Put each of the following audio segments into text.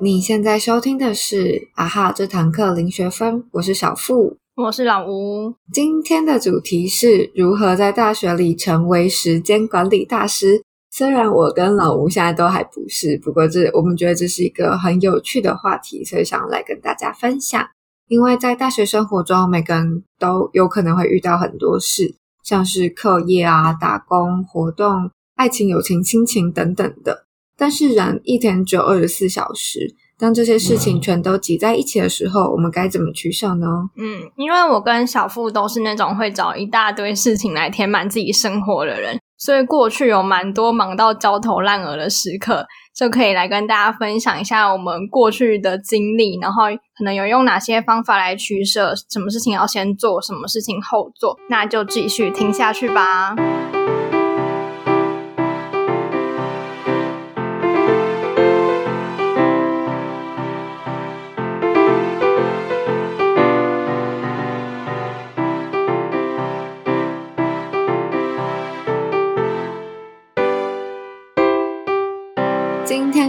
你现在收听的是啊哈这堂课零学分，我是小付，我是老吴。今天的主题是如何在大学里成为时间管理大师。虽然我跟老吴现在都还不是，不过这我们觉得这是一个很有趣的话题，所以想来跟大家分享。因为在大学生活中，每个人都有可能会遇到很多事，像是课业啊、打工、活动、爱情、友情、亲情等等的。但是人一天只有二十四小时，当这些事情全都挤在一起的时候，我们该怎么取舍呢？嗯，因为我跟小付都是那种会找一大堆事情来填满自己生活的人，所以过去有蛮多忙到焦头烂额的时刻，就可以来跟大家分享一下我们过去的经历，然后可能有用哪些方法来取舍，什么事情要先做，什么事情后做，那就继续听下去吧。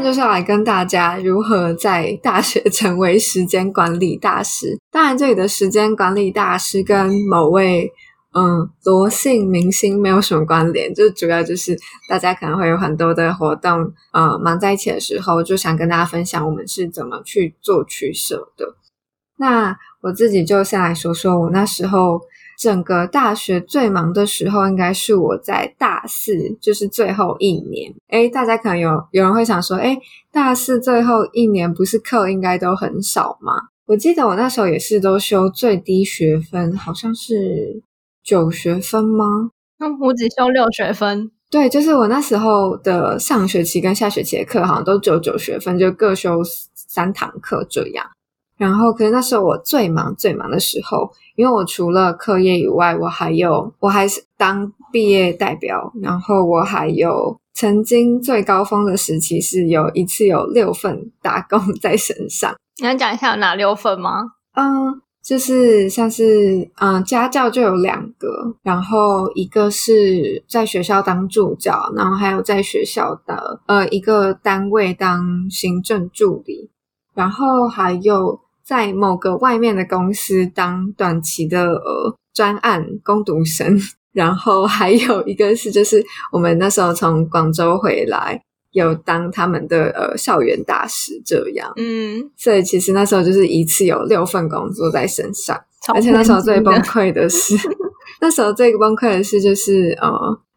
就是要来跟大家如何在大学成为时间管理大师。当然，这里的时间管理大师跟某位嗯罗姓明星没有什么关联，就主要就是大家可能会有很多的活动，呃，忙在一起的时候，就想跟大家分享我们是怎么去做取舍的。那我自己就先来说说我那时候。整个大学最忙的时候，应该是我在大四，就是最后一年。诶大家可能有有人会想说，诶大四最后一年不是课应该都很少吗？我记得我那时候也是都修最低学分，好像是九学分吗？嗯，我只修六学分。对，就是我那时候的上学期跟下学期的课好像都只有九学分，就各修三堂课这样。然后，可是那时候我最忙最忙的时候，因为我除了课业以外，我还有我还是当毕业代表，然后我还有曾经最高峰的时期是有一次有六份打工 在身上。你能讲一下有哪六份吗？嗯，就是像是嗯家教就有两个，然后一个是在学校当助教，然后还有在学校的呃一个单位当行政助理，然后还有。在某个外面的公司当短期的呃专案攻读生，然后还有一个是就是我们那时候从广州回来，有当他们的呃校园大使这样，嗯，所以其实那时候就是一次有六份工作在身上，而且那时候最崩溃的是，那时候最崩溃的是就是呃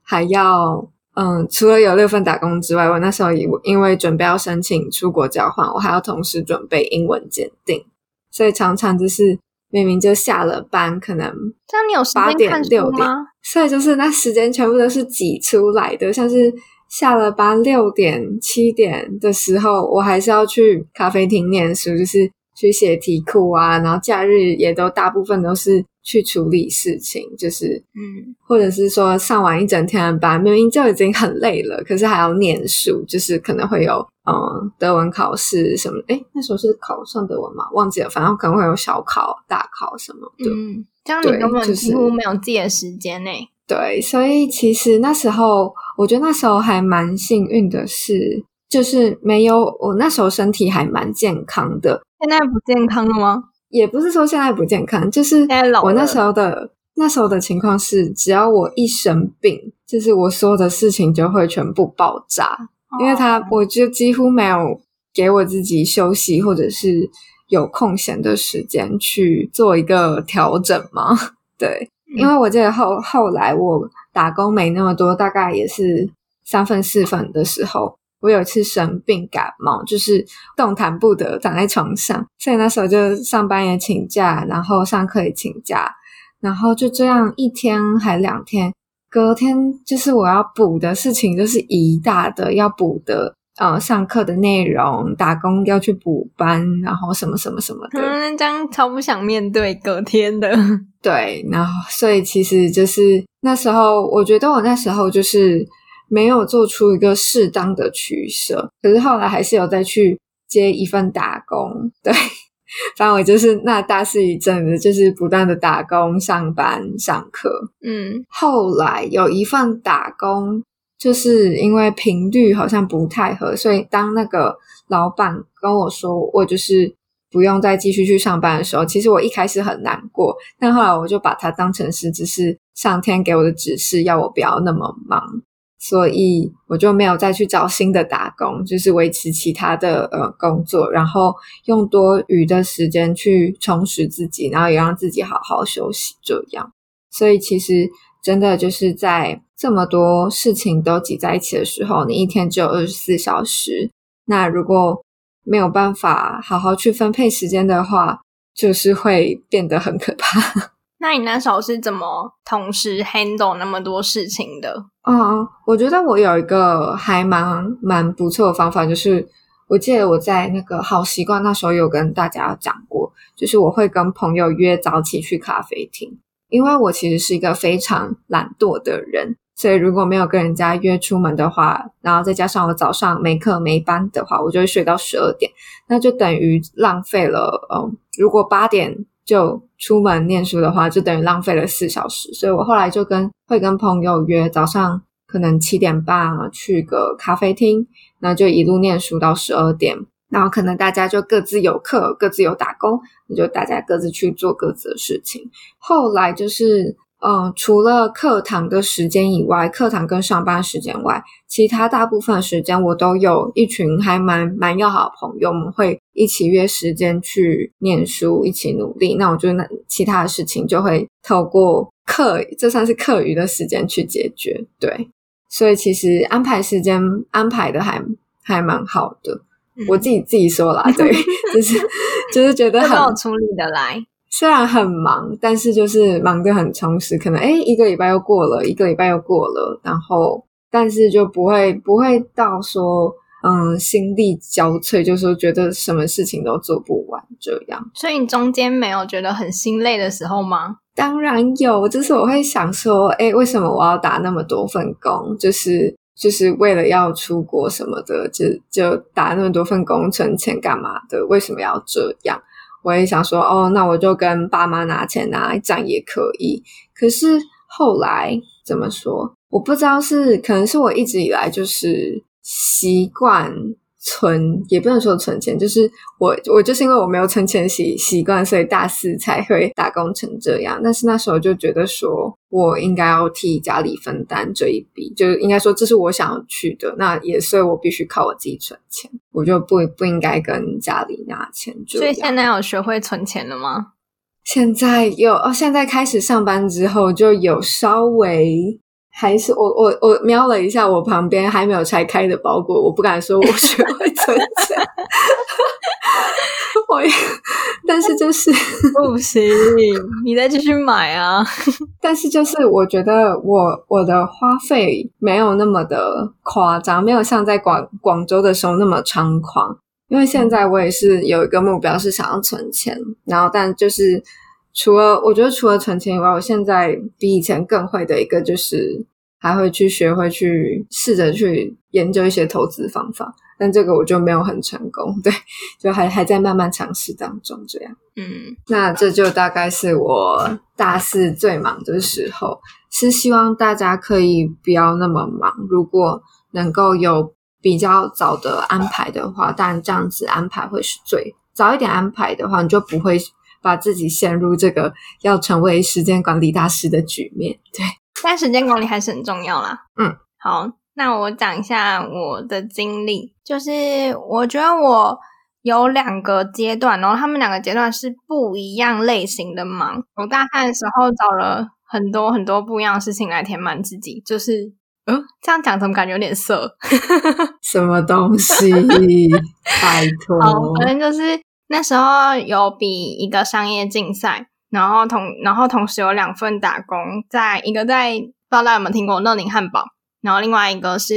还要嗯除了有六份打工之外，我那时候因因为准备要申请出国交换，我还要同时准备英文检定。所以常常就是明明就下了班，可能这样你有八点六点，所以就是那时间全部都是挤出来的。像是下了班六点七点的时候，我还是要去咖啡厅念书，就是去写题库啊。然后假日也都大部分都是去处理事情，就是嗯，或者是说上完一整天的班，明明就已经很累了，可是还要念书，就是可能会有。嗯，德文考试什么？诶那时候是考上德文吗？忘记了，反正可能会有小考、大考什么的。嗯，这样你根本几乎没有自己的时间呢。对，所以其实那时候，我觉得那时候还蛮幸运的是，就是没有我那时候身体还蛮健康的。现在不健康了吗？也不是说现在不健康，就是我那时候的那时候的情况是，只要我一生病，就是我所有的事情就会全部爆炸。因为他，我就几乎没有给我自己休息，或者是有空闲的时间去做一个调整嘛。对，因为我记得后后来我打工没那么多，大概也是三分四分的时候，我有一次生病感冒，就是动弹不得，躺在床上，所以那时候就上班也请假，然后上课也请假，然后就这样一天还两天。隔天就是我要补的事情，就是一大的要补的，呃，上课的内容，打工要去补班，然后什么什么什么的。嗯，这样超不想面对隔天的。对，然后所以其实就是那时候，我觉得我那时候就是没有做出一个适当的取舍，可是后来还是有再去接一份打工。对。反正我就是那大四一阵子，就是不断的打工、上班、上课。嗯，后来有一份打工，就是因为频率好像不太合，所以当那个老板跟我说我就是不用再继续去上班的时候，其实我一开始很难过，但后来我就把它当成是只是上天给我的指示，要我不要那么忙。所以我就没有再去找新的打工，就是维持其他的呃工作，然后用多余的时间去充实自己，然后也让自己好好休息。这样，所以其实真的就是在这么多事情都挤在一起的时候，你一天只有二十四小时，那如果没有办法好好去分配时间的话，就是会变得很可怕。那你那时候是怎么同时 handle 那么多事情的？嗯，我觉得我有一个还蛮蛮不错的方法，就是我记得我在那个好习惯那时候有跟大家讲过，就是我会跟朋友约早起去咖啡厅，因为我其实是一个非常懒惰的人，所以如果没有跟人家约出门的话，然后再加上我早上没课没班的话，我就会睡到十二点，那就等于浪费了。嗯，如果八点。就出门念书的话，就等于浪费了四小时。所以我后来就跟会跟朋友约早上可能七点半去个咖啡厅，那就一路念书到十二点。然后可能大家就各自有课，各自有打工，那就大家各自去做各自的事情。后来就是。嗯，除了课堂的时间以外，课堂跟上班时间外，其他大部分时间我都有一群还蛮蛮要好的朋友，我们会一起约时间去念书，一起努力。那我觉得那其他的事情就会透过课，这算是课余的时间去解决。对，所以其实安排时间安排的还还蛮好的，我自己自己说啦，对，就是就是觉得很处理的来。虽然很忙，但是就是忙得很充实。可能哎，一个礼拜又过了，一个礼拜又过了，然后但是就不会不会到说嗯心力交瘁，就说觉得什么事情都做不完这样。所以你中间没有觉得很心累的时候吗？当然有，就是我会想说，哎，为什么我要打那么多份工？就是就是为了要出国什么的，就就打那么多份工存钱干嘛的？为什么要这样？我也想说，哦，那我就跟爸妈拿钱拿，这样也可以。可是后来怎么说？我不知道是可能是我一直以来就是习惯。存也不能说存钱，就是我我就是因为我没有存钱习习惯，所以大四才会打工成这样。但是那时候就觉得说我应该要替家里分担这一笔，就应该说这是我想要去的，那也所以我必须靠我自己存钱，我就不不应该跟家里拿钱。所以现在有学会存钱了吗？现在有哦，现在开始上班之后就有稍微。还是我我我瞄了一下我旁边还没有拆开的包裹，我不敢说我学会存钱，我但是就是 不行，你再继续买啊！但是就是我觉得我我的花费没有那么的夸张，没有像在广广州的时候那么猖狂。因为现在我也是有一个目标是想要存钱，然后但就是。除了我觉得除了存钱以外，我现在比以前更会的一个就是还会去学会去试着去研究一些投资方法，但这个我就没有很成功，对，就还还在慢慢尝试当中这样。嗯，那这就大概是我大四最忙的时候，是希望大家可以不要那么忙，如果能够有比较早的安排的话，当然这样子安排会是最早一点安排的话，你就不会。把自己陷入这个要成为时间管理大师的局面，对，但时间管理还是很重要啦。嗯，好，那我讲一下我的经历，就是我觉得我有两个阶段，然后他们两个阶段是不一样类型的忙。我大三的时候找了很多很多不一样的事情来填满自己，就是，嗯，这样讲怎么感觉有点色？什么东西？拜托，好，反正就是。那时候有比一个商业竞赛，然后同然后同时有两份打工，在一个在不知道大家有没有听过乐宁汉堡，然后另外一个是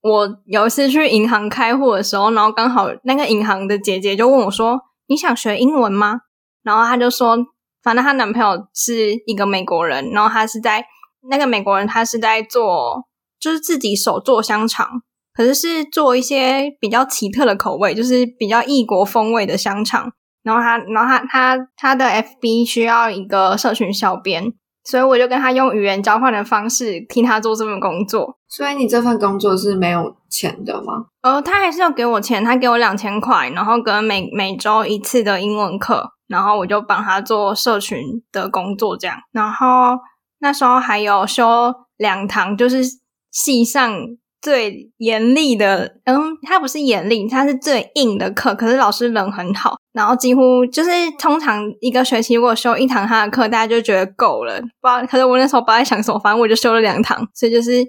我有一次去银行开户的时候，然后刚好那个银行的姐姐就问我说：“你想学英文吗？”然后她就说：“反正她男朋友是一个美国人，然后他是在那个美国人他是在做就是自己手做香肠。”可是是做一些比较奇特的口味，就是比较异国风味的香肠。然后他，然后他，他他的 FB 需要一个社群小编，所以我就跟他用语言交换的方式替他做这份工作。所以你这份工作是没有钱的吗？呃，他还是要给我钱，他给我两千块，然后跟每每周一次的英文课，然后我就帮他做社群的工作这样。然后那时候还有修两堂，就是系上。最严厉的，嗯，他不是严厉，他是最硬的课。可是老师人很好，然后几乎就是通常一个学期如果修一堂他的课，大家就觉得够了。不知道，可是我那时候不知道在想什么，反正我就修了两堂，所以就是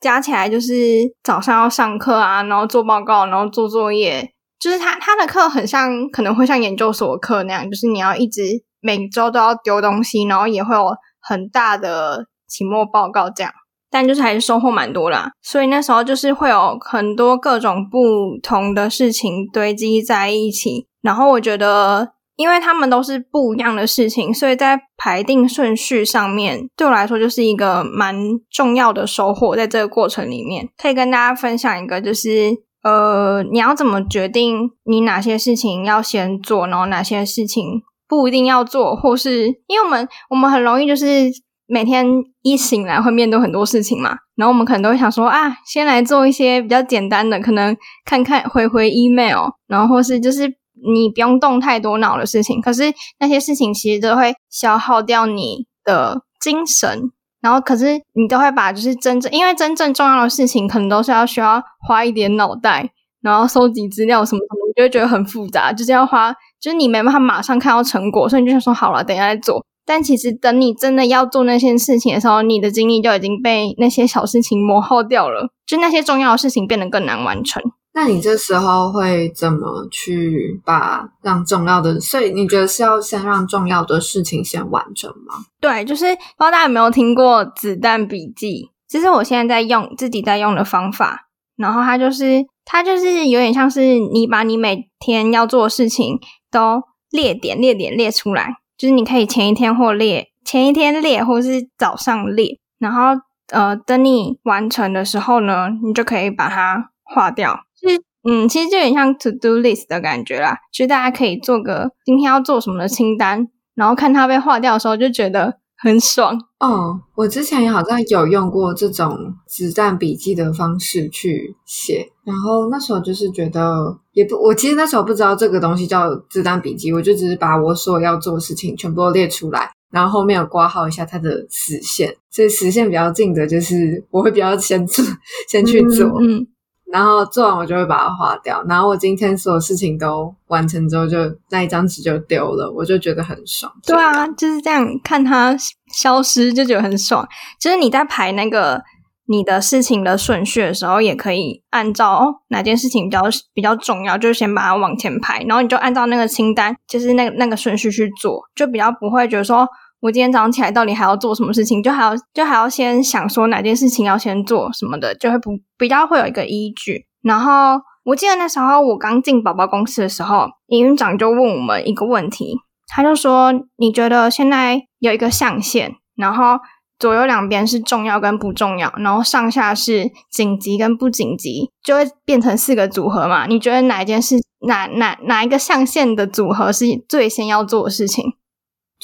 加起来就是早上要上课啊，然后做报告，然后做作业。就是他他的课很像，可能会像研究所课那样，就是你要一直每周都要丢东西，然后也会有很大的期末报告这样。但就是还是收获蛮多啦，所以那时候就是会有很多各种不同的事情堆积在一起，然后我觉得，因为他们都是不一样的事情，所以在排定顺序上面，对我来说就是一个蛮重要的收获。在这个过程里面，可以跟大家分享一个，就是呃，你要怎么决定你哪些事情要先做，然后哪些事情不一定要做，或是因为我们我们很容易就是。每天一醒来会面对很多事情嘛，然后我们可能都会想说啊，先来做一些比较简单的，可能看看回回 email，然后或是就是你不用动太多脑的事情。可是那些事情其实都会消耗掉你的精神，然后可是你都会把就是真正因为真正重要的事情，可能都是要需要花一点脑袋，然后收集资料什么什么，你就会觉得很复杂，就是要花，就是你没办法马上看到成果，所以你就想说好了，等一下再做。但其实，等你真的要做那些事情的时候，你的精力就已经被那些小事情磨耗掉了，就那些重要的事情变得更难完成。那你这时候会怎么去把让重要的？所以你觉得是要先让重要的事情先完成吗？对，就是不知道大家有没有听过子弹笔记？其实我现在在用自己在用的方法，然后它就是它就是有点像是你把你每天要做的事情都列点列点列出来。就是你可以前一天或列，前一天列，或是早上列，然后呃，等你完成的时候呢，你就可以把它划掉。其实，嗯，其实就有点像 to do list 的感觉啦。其实大家可以做个今天要做什么的清单，然后看它被划掉的时候，就觉得。很爽哦！我之前也好像有用过这种子弹笔记的方式去写，然后那时候就是觉得也不，我其实那时候不知道这个东西叫子弹笔记，我就只是把我所要做的事情全部都列出来，然后后面有挂号一下它的时限，所以时限比较近的，就是我会比较先做，先去做。嗯。然后做完我就会把它划掉，然后我今天所有事情都完成之后，就那一张纸就丢了，我就觉得很爽。对啊，就是这样看它消失就觉得很爽。就是你在排那个你的事情的顺序的时候，也可以按照哦哪件事情比较比较重要，就先把它往前排，然后你就按照那个清单，就是那个那个顺序去做，就比较不会觉得说。我今天早上起来到底还要做什么事情？就还要就还要先想说哪件事情要先做什么的，就会不比较会有一个依据。然后我记得那时候我刚进宝宝公司的时候，营运长就问我们一个问题，他就说：“你觉得现在有一个象限，然后左右两边是重要跟不重要，然后上下是紧急跟不紧急，就会变成四个组合嘛？你觉得哪一件事哪哪哪一个象限的组合是最先要做的事情？”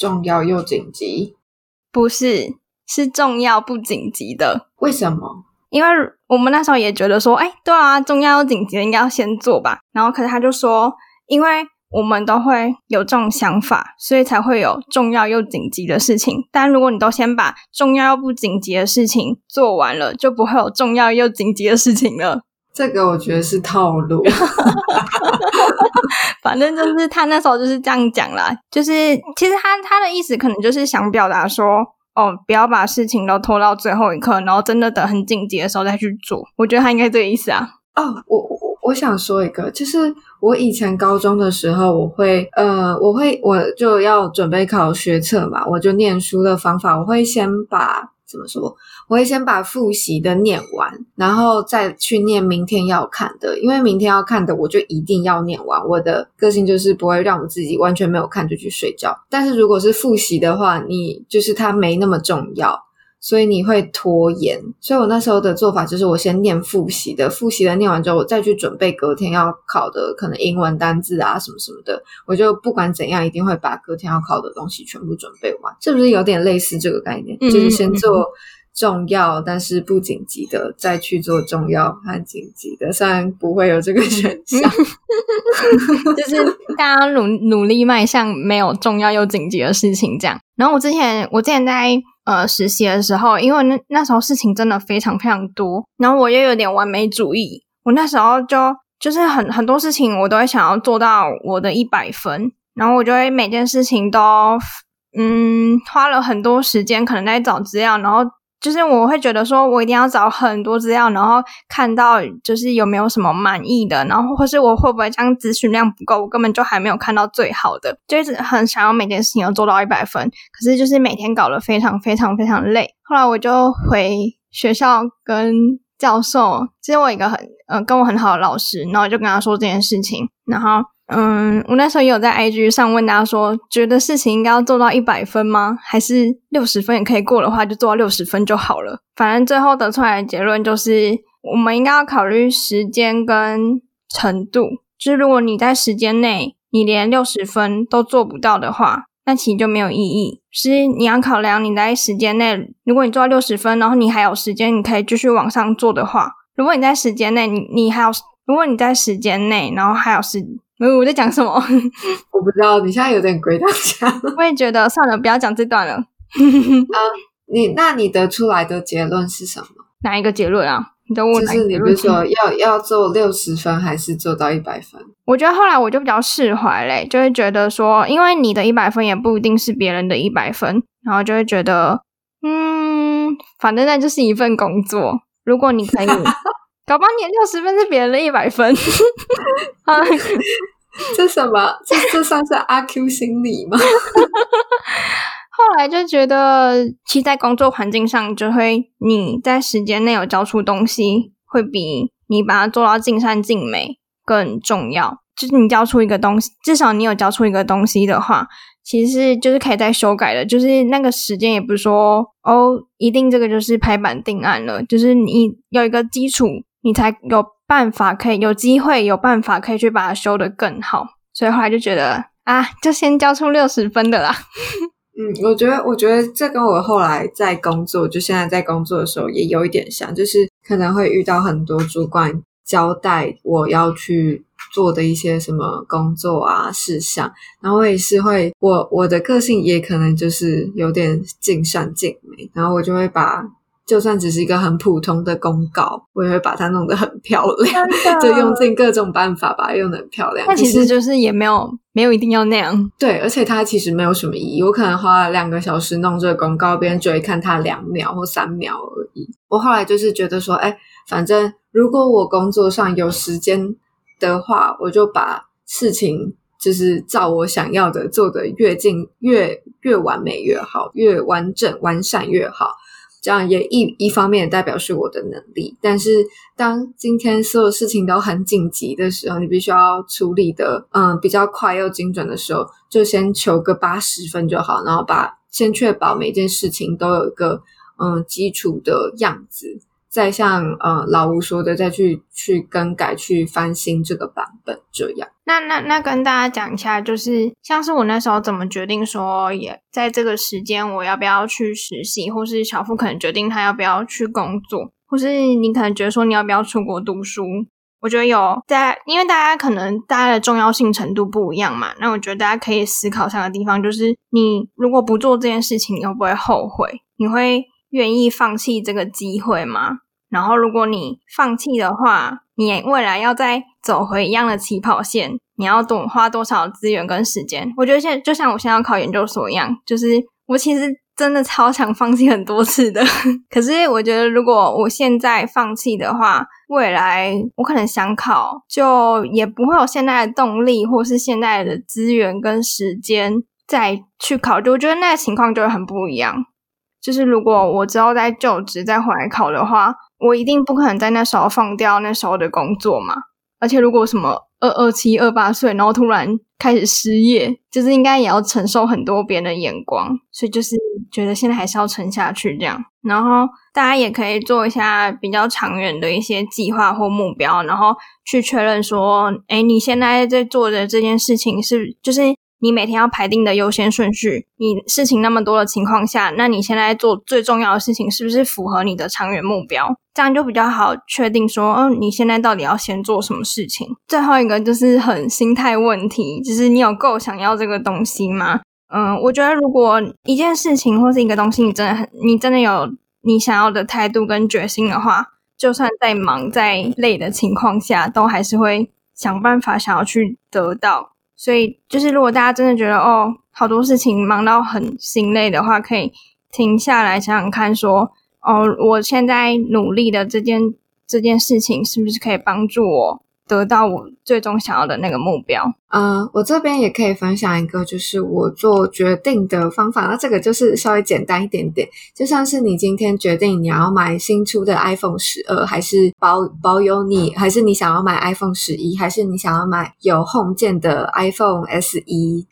重要又紧急，不是是重要不紧急的。为什么？因为我们那时候也觉得说，哎，对啊，重要又紧急的应该要先做吧。然后，可是他就说，因为我们都会有这种想法，所以才会有重要又紧急的事情。但如果你都先把重要又不紧急的事情做完了，就不会有重要又紧急的事情了。这个我觉得是套路，反正就是他那时候就是这样讲啦，就是其实他他的意思可能就是想表达说，哦，不要把事情都拖到最后一刻，然后真的等很紧急的时候再去做。我觉得他应该这个意思啊。哦，我我我想说一个，就是我以前高中的时候，我会呃，我会我就要准备考学测嘛，我就念书的方法，我会先把。怎么说？我会先把复习的念完，然后再去念明天要看的。因为明天要看的，我就一定要念完。我的个性就是不会让我自己完全没有看就去睡觉。但是如果是复习的话，你就是它没那么重要，所以你会拖延。所以我那时候的做法就是，我先念复习的，复习的念完之后，我再去准备隔天要考的可能英文单字啊什么什么的。我就不管怎样，一定会把隔天要考的东西全部准备完。是不是有点类似这个概念？就是先做。重要但是不紧急的，再去做重要和紧急的，虽然不会有这个选项，就是大家努努力迈向没有重要又紧急的事情这样。然后我之前我之前在呃实习的时候，因为那那时候事情真的非常非常多，然后我又有点完美主义，我那时候就就是很很多事情我都会想要做到我的一百分，然后我就会每件事情都嗯花了很多时间，可能在找资料，然后。就是我会觉得说，我一定要找很多资料，然后看到就是有没有什么满意的，然后或是我会不会这样咨询量不够，我根本就还没有看到最好的，就一直很想要每件事情都做到一百分，可是就是每天搞得非常非常非常累。后来我就回学校跟教授，其实我一个很呃跟我很好的老师，然后就跟他说这件事情，然后。嗯，我那时候也有在 IG 上问大家说，觉得事情应该要做到一百分吗？还是六十分也可以过的话，就做到六十分就好了。反正最后得出来的结论就是，我们应该要考虑时间跟程度。就是如果你在时间内你连六十分都做不到的话，那其实就没有意义。是你要考量你在时间内，如果你做到六十分，然后你还有时间，你可以继续往上做的话，如果你在时间内你你还有，如果你在时间内，然后还有时。我在讲什么？我不知道，你现在有点鬼打墙。我也觉得算了，不要讲这段了。啊，你那你得出来的结论是什么？哪一个结论啊？你都问就是你不是说要要做六十分，还是做到一百分？我觉得后来我就比较释怀嘞，就会觉得说，因为你的一百分也不一定是别人的一百分，然后就会觉得，嗯，反正那就是一份工作。如果你可以。搞不好你六十分是别人的一百分，这什么？这这算是阿 Q 心理吗？后来就觉得，其实，在工作环境上，就会你在时间内有交出东西，会比你把它做到尽善尽美更重要。就是你交出一个东西，至少你有交出一个东西的话，其实就是可以再修改的。就是那个时间也不是说哦，一定这个就是拍板定案了。就是你有一个基础。你才有办法可以有机会有办法可以去把它修得更好，所以后来就觉得啊，就先交出六十分的啦。嗯，我觉得我觉得这跟我后来在工作，就现在在工作的时候也有一点像，就是可能会遇到很多主管交代我要去做的一些什么工作啊事项，然后我也是会我我的个性也可能就是有点尽善尽美，然后我就会把。就算只是一个很普通的公告，我也会把它弄得很漂亮，就用尽各种办法把它用得很漂亮。那其实就是也没有没有一定要那样。对，而且它其实没有什么意义。我可能花了两个小时弄这个公告，别人只会看它两秒或三秒而已。我后来就是觉得说，哎，反正如果我工作上有时间的话，我就把事情就是照我想要的做的越近越越完美越好，越完整完善越好。这样也一一方面也代表是我的能力，但是当今天所有事情都很紧急的时候，你必须要处理的嗯比较快又精准的时候，就先求个八十分就好，然后把先确保每件事情都有一个嗯基础的样子。再像呃老吴说的，再去去更改、去翻新这个版本，这样。那那那跟大家讲一下，就是像是我那时候怎么决定说，也在这个时间我要不要去实习，或是小付可能决定他要不要去工作，或是你可能觉得说你要不要出国读书。我觉得有在，因为大家可能大家的重要性程度不一样嘛。那我觉得大家可以思考上的地方，就是你如果不做这件事情，你会不会后悔？你会？愿意放弃这个机会吗？然后，如果你放弃的话，你未来要再走回一样的起跑线，你要多花多少资源跟时间？我觉得现在就像我现在要考研究所一样，就是我其实真的超想放弃很多次的。可是我觉得，如果我现在放弃的话，未来我可能想考，就也不会有现在的动力，或是现在的资源跟时间再去考。就我觉得那个情况就会很不一样。就是如果我之后再就职再回来考的话，我一定不可能在那时候放掉那时候的工作嘛。而且如果什么二二七、二八岁，然后突然开始失业，就是应该也要承受很多别人的眼光，所以就是觉得现在还是要撑下去这样。然后大家也可以做一下比较长远的一些计划或目标，然后去确认说，哎，你现在在做的这件事情是就是。你每天要排定的优先顺序，你事情那么多的情况下，那你现在做最重要的事情是不是符合你的长远目标？这样就比较好确定说，嗯，你现在到底要先做什么事情？最后一个就是很心态问题，就是你有够想要这个东西吗？嗯，我觉得如果一件事情或是一个东西，你真的很，你真的有你想要的态度跟决心的话，就算再忙再累的情况下，都还是会想办法想要去得到。所以，就是如果大家真的觉得哦，好多事情忙到很心累的话，可以停下来想想看，说哦，我现在努力的这件这件事情，是不是可以帮助我？得到我最终想要的那个目标。嗯，我这边也可以分享一个，就是我做决定的方法。那这个就是稍微简单一点点，就像是你今天决定你要买新出的 iPhone 十二，还是保保有你，还是你想要买 iPhone 十一，还是你想要买有 Home 键的 iPhone SE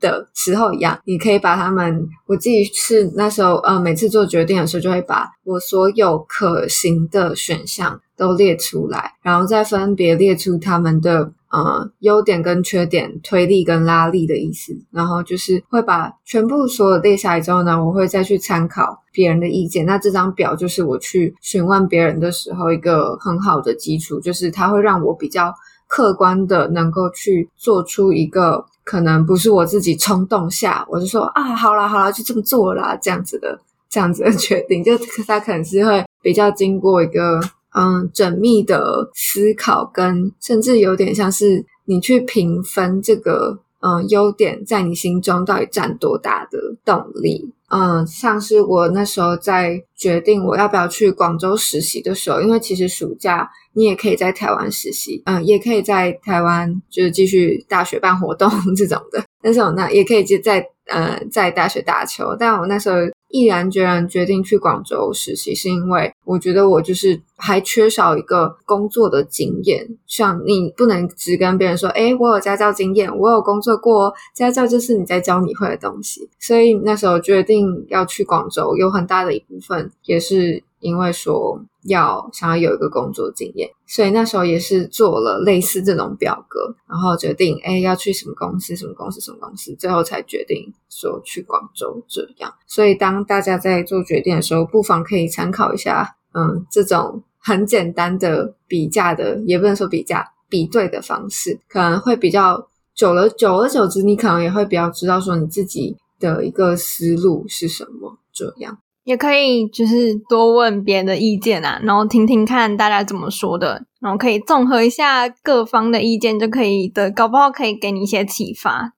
的时候一样，你可以把它们。我自己是那时候，呃，每次做决定的时候，就会把我所有可行的选项。都列出来，然后再分别列出他们的呃优点跟缺点、推力跟拉力的意思，然后就是会把全部所有列下来之后呢，我会再去参考别人的意见。那这张表就是我去询问别人的时候一个很好的基础，就是它会让我比较客观的能够去做出一个可能不是我自己冲动下，我就说啊，好啦好啦，就这么做啦，这样子的这样子的决定，就他可能是会比较经过一个。嗯，缜密的思考跟甚至有点像是你去评分这个嗯优点，在你心中到底占多大的动力？嗯，像是我那时候在决定我要不要去广州实习的时候，因为其实暑假你也可以在台湾实习，嗯，也可以在台湾就是继续大学办活动 这种的，但是我那也可以就在呃在大学打球，但我那时候。毅然决然决定去广州实习，是因为我觉得我就是还缺少一个工作的经验。像你不能只跟别人说：“哎，我有家教经验，我有工作过。”家教就是你在教你会的东西。所以那时候决定要去广州，有很大的一部分也是。因为说要想要有一个工作经验，所以那时候也是做了类似这种表格，然后决定哎要去什么公司，什么公司，什么公司，最后才决定说去广州这样。所以当大家在做决定的时候，不妨可以参考一下，嗯，这种很简单的比价的，也不能说比价，比对的方式，可能会比较久了，久而久之，你可能也会比较知道说你自己的一个思路是什么这样。也可以就是多问别人的意见啊，然后听听看大家怎么说的，然后可以综合一下各方的意见，就可以的，搞不好可以给你一些启发。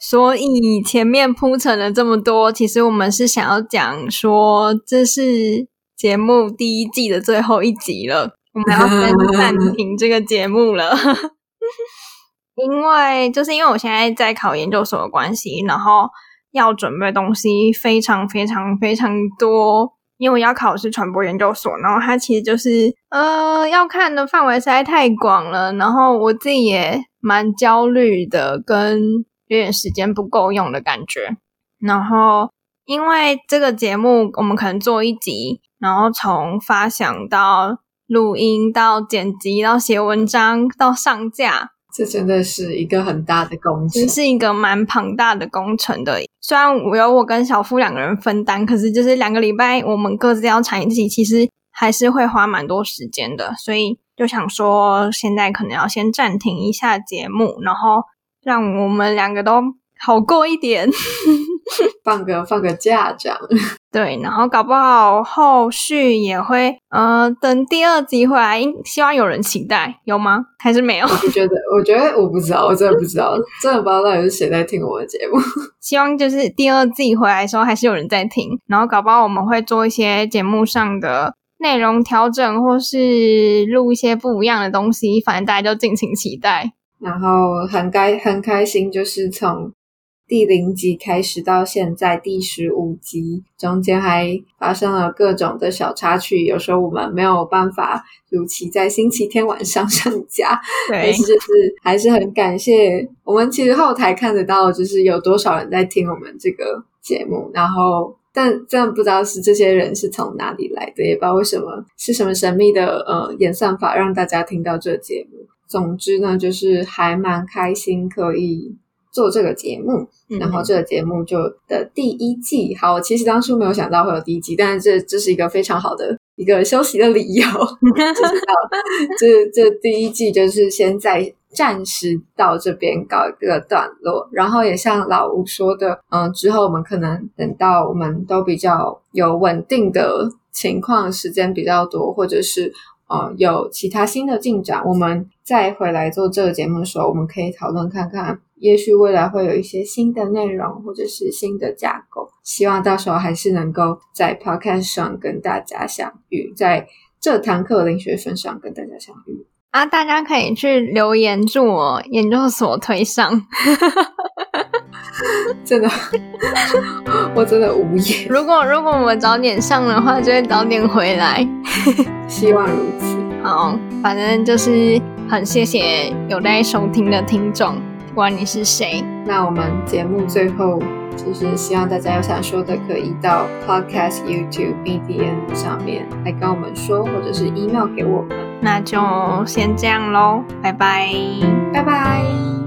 所以前面铺陈了这么多，其实我们是想要讲说，这是节目第一季的最后一集了，我们要先暂停这个节目了，因为就是因为我现在在考研究所的关系，然后。要准备东西非常非常非常多，因为要考是传播研究所，然后它其实就是呃要看的范围实在太广了，然后我自己也蛮焦虑的，跟有点时间不够用的感觉。然后因为这个节目我们可能做一集，然后从发想到录音到剪辑到写文章到上架。这真的是一个很大的工程，是一个蛮庞大的工程的。虽然我有我跟小夫两个人分担，可是就是两个礼拜我们各自要产一集，其实还是会花蛮多时间的。所以就想说，现在可能要先暂停一下节目，然后让我们两个都好过一点。放个放个假这样，对，然后搞不好后续也会，呃，等第二集回来，希望有人期待，有吗？还是没有？我觉得，我觉得我不知道，我真的不知道，真的不知道到底是谁在听我的节目。希望就是第二季回来的时候，还是有人在听，然后搞不好我们会做一些节目上的内容调整，或是录一些不一样的东西，反正大家就敬请期待。然后很开很开心，就是从。第零集开始到现在第十五集，中间还发生了各种的小插曲，有时候我们没有办法如期在星期天晚上 上架，但是就是还是很感谢我们。其实后台看得到，就是有多少人在听我们这个节目，然后。但真的不知道是这些人是从哪里来的，也不知道为什么是什么神秘的呃演算法让大家听到这个节目。总之呢，就是还蛮开心可以做这个节目，然后这个节目就的第一季，好，我其实当初没有想到会有第一季，但是这这是一个非常好的一个休息的理由，这这第一季就是先在。暂时到这边告一个段落，然后也像老吴说的，嗯，之后我们可能等到我们都比较有稳定的情况，时间比较多，或者是呃有其他新的进展，我们再回来做这个节目的时候，我们可以讨论看看，也许未来会有一些新的内容或者是新的架构，希望到时候还是能够在 podcast 上跟大家相遇，在这堂课零学分上跟大家相遇。啊，大家可以去留言祝我研究所推上，真的，我真的无言。如果如果我们早点上的话，就会早点回来。希望如此。好，反正就是很谢谢有在收听的听众，不管你是谁。那我们节目最后。就是希望大家有想说的，可以到 Podcast YouTube BDN 上面来跟我们说，或者是 email 给我们。那就先这样喽，拜拜，拜拜。